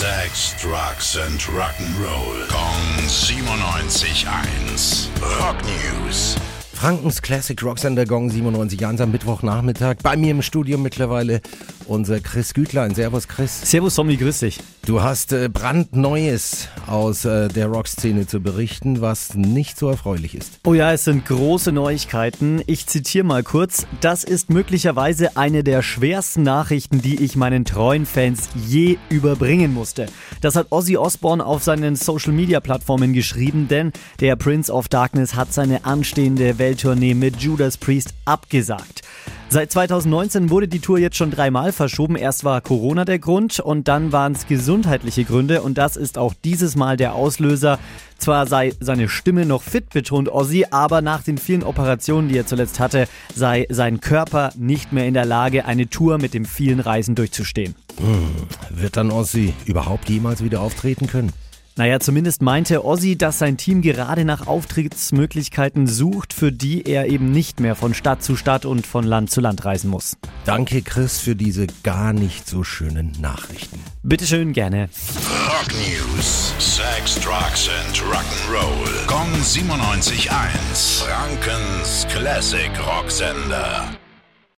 Sex, Drugs and Rock'n'Roll. Kong 97.1. Rock News. Frankens Classic Rocksender Gong 97.1 am Mittwochnachmittag. Bei mir im Studio mittlerweile unser Chris Gütlein. Servus Chris. Servus Tommy, grüß dich. Du hast äh, brandneues aus äh, der Rockszene zu berichten, was nicht so erfreulich ist. Oh ja, es sind große Neuigkeiten. Ich zitiere mal kurz. Das ist möglicherweise eine der schwersten Nachrichten, die ich meinen treuen Fans je überbringen musste. Das hat Ozzy Osbourne auf seinen Social Media Plattformen geschrieben, denn der Prince of Darkness hat seine anstehende Welttournee mit Judas Priest abgesagt. Seit 2019 wurde die Tour jetzt schon dreimal verschoben. Erst war Corona der Grund und dann waren es gesundheitliche Gründe und das ist auch dieses Mal der Auslöser. Zwar sei seine Stimme noch fit, betont Ozzy, aber nach den vielen Operationen, die er zuletzt hatte, sei sein Körper nicht mehr in der Lage, eine Tour mit dem vielen Reisen durchzustehen. Hm, wird dann Ozzy überhaupt jemals wieder auftreten können? Naja, zumindest meinte Ozzy, dass sein Team gerade nach Auftrittsmöglichkeiten sucht, für die er eben nicht mehr von Stadt zu Stadt und von Land zu Land reisen muss. Danke, Chris, für diese gar nicht so schönen Nachrichten. Bitteschön, gerne. Rock News. Sex, Drugs and Rock'n'Roll. Kong 97.1. Frankens Classic Rocksender.